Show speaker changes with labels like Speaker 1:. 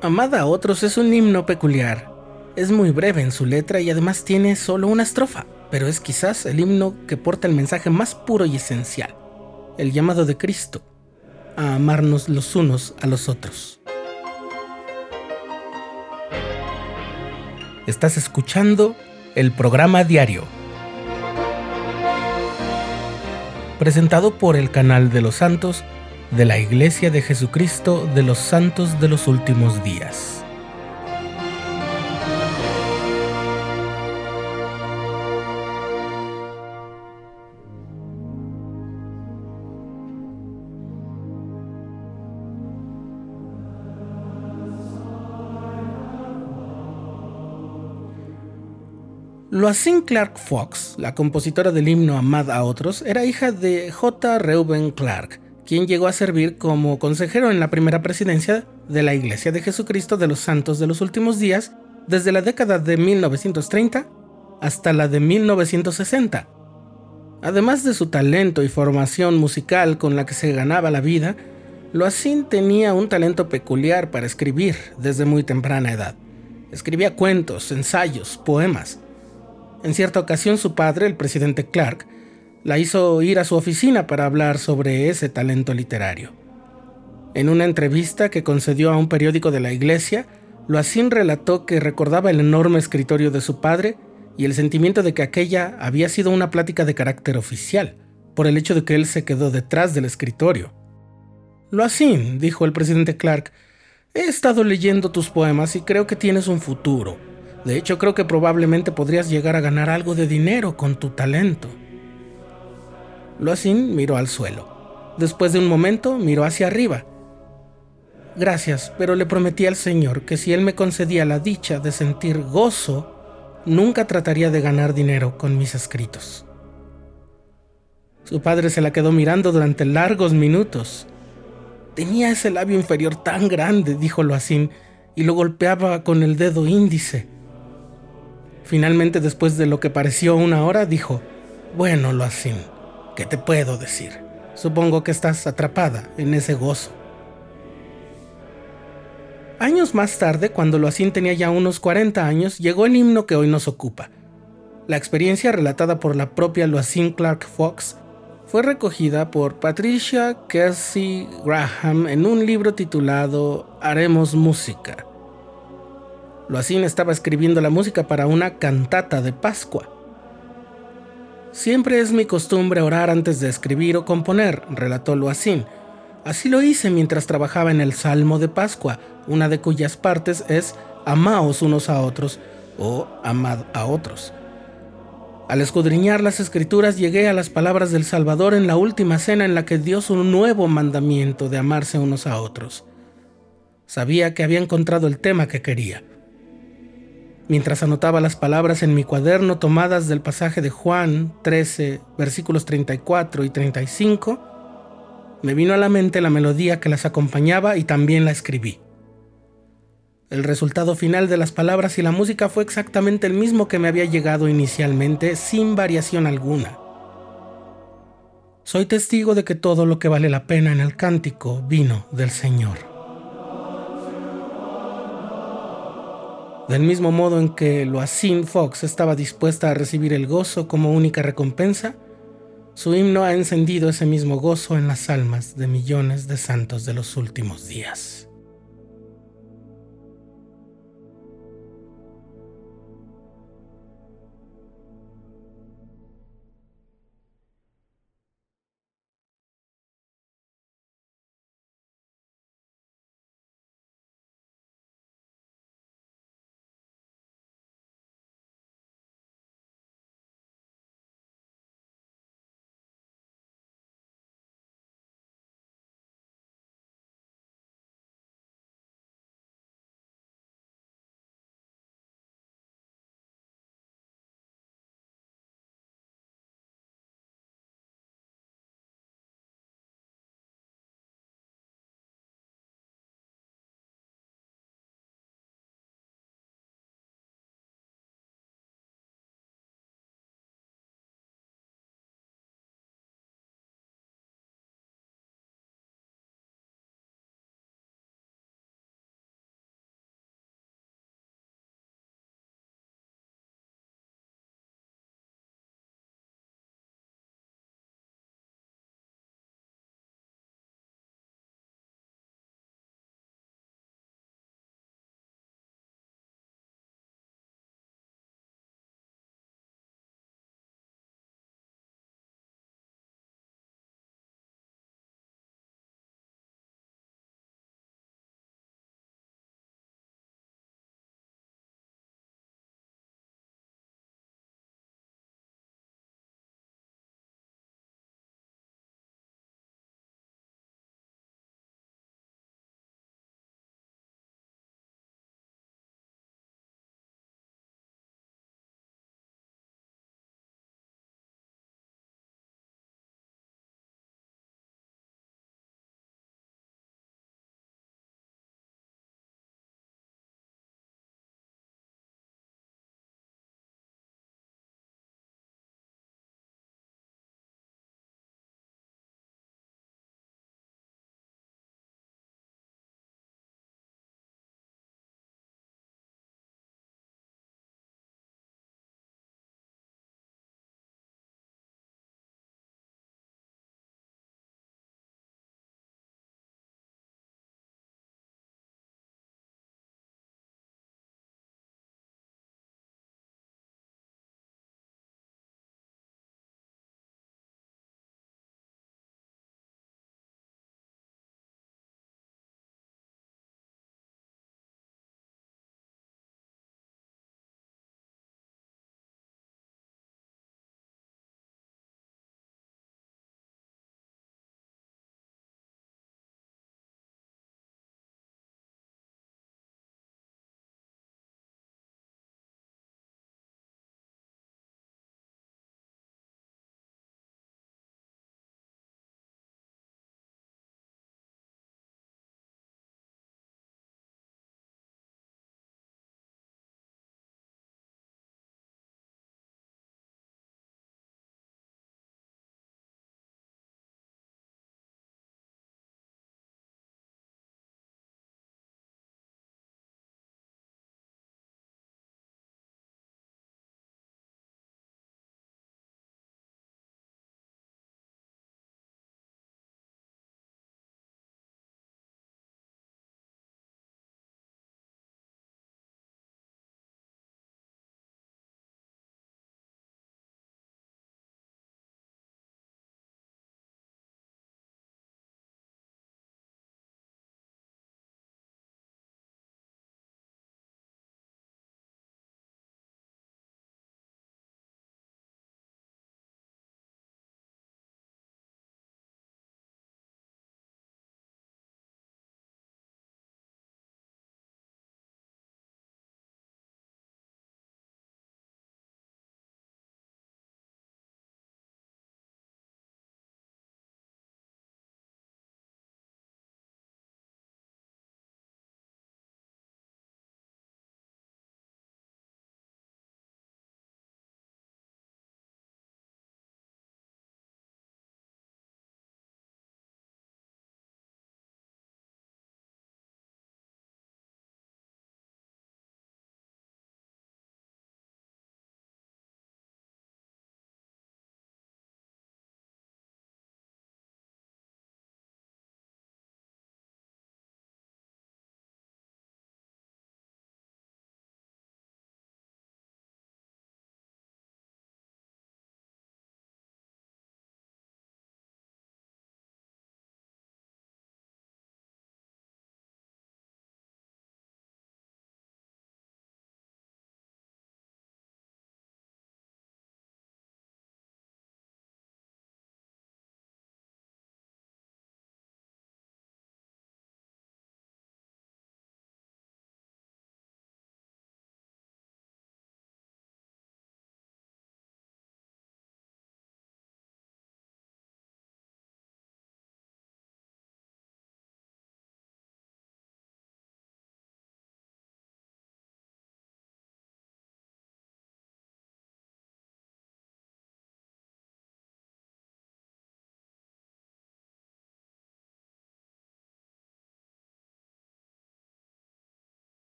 Speaker 1: Amada a otros es un himno peculiar. Es muy breve en su letra y además tiene solo una estrofa, pero es quizás el himno que porta el mensaje más puro y esencial, el llamado de Cristo, a amarnos los unos a los otros. Estás escuchando el programa diario, presentado por el canal de los santos de la Iglesia de Jesucristo de los Santos de los Últimos Días. Loasin Clark Fox, la compositora del himno Amad a otros, era hija de J. Reuben Clark, quien llegó a servir como consejero en la primera presidencia de la Iglesia de Jesucristo de los Santos de los Últimos Días desde la década de 1930 hasta la de 1960. Además de su talento y formación musical con la que se ganaba la vida, Loasin tenía un talento peculiar para escribir desde muy temprana edad. Escribía cuentos, ensayos, poemas. En cierta ocasión su padre, el presidente Clark, la hizo ir a su oficina para hablar sobre ese talento literario. En una entrevista que concedió a un periódico de la iglesia, Loasin relató que recordaba el enorme escritorio de su padre y el sentimiento de que aquella había sido una plática de carácter oficial, por el hecho de que él se quedó detrás del escritorio. Loasin, dijo el presidente Clark, he estado leyendo tus poemas y creo que tienes un futuro. De hecho, creo que probablemente podrías llegar a ganar algo de dinero con tu talento. Loasin miró al suelo. Después de un momento miró hacia arriba. Gracias, pero le prometí al Señor que si Él me concedía la dicha de sentir gozo, nunca trataría de ganar dinero con mis escritos. Su padre se la quedó mirando durante largos minutos. Tenía ese labio inferior tan grande, dijo Loasin, y lo golpeaba con el dedo índice. Finalmente, después de lo que pareció una hora, dijo, Bueno, Loasin, ¿Qué te puedo decir? Supongo que estás atrapada en ese gozo. Años más tarde, cuando Loacín tenía ya unos 40 años, llegó el himno que hoy nos ocupa. La experiencia relatada por la propia Loacín Clark Fox fue recogida por Patricia Kersey Graham en un libro titulado Haremos música. Loacín estaba escribiendo la música para una cantata de Pascua. Siempre es mi costumbre orar antes de escribir o componer, relató Loacín. Así lo hice mientras trabajaba en el Salmo de Pascua, una de cuyas partes es Amaos unos a otros o Amad a otros. Al escudriñar las escrituras llegué a las palabras del Salvador en la última cena en la que dio su nuevo mandamiento de amarse unos a otros. Sabía que había encontrado el tema que quería mientras anotaba las palabras en mi cuaderno tomadas del pasaje de Juan 13, versículos 34 y 35, me vino a la mente la melodía que las acompañaba y también la escribí. El resultado final de las palabras y la música fue exactamente el mismo que me había llegado inicialmente, sin variación alguna. Soy testigo de que todo lo que vale la pena en el cántico vino del Señor. Del mismo modo en que Loasin Fox estaba dispuesta a recibir el gozo como única recompensa, su himno ha encendido ese mismo gozo en las almas de millones de santos de los últimos días.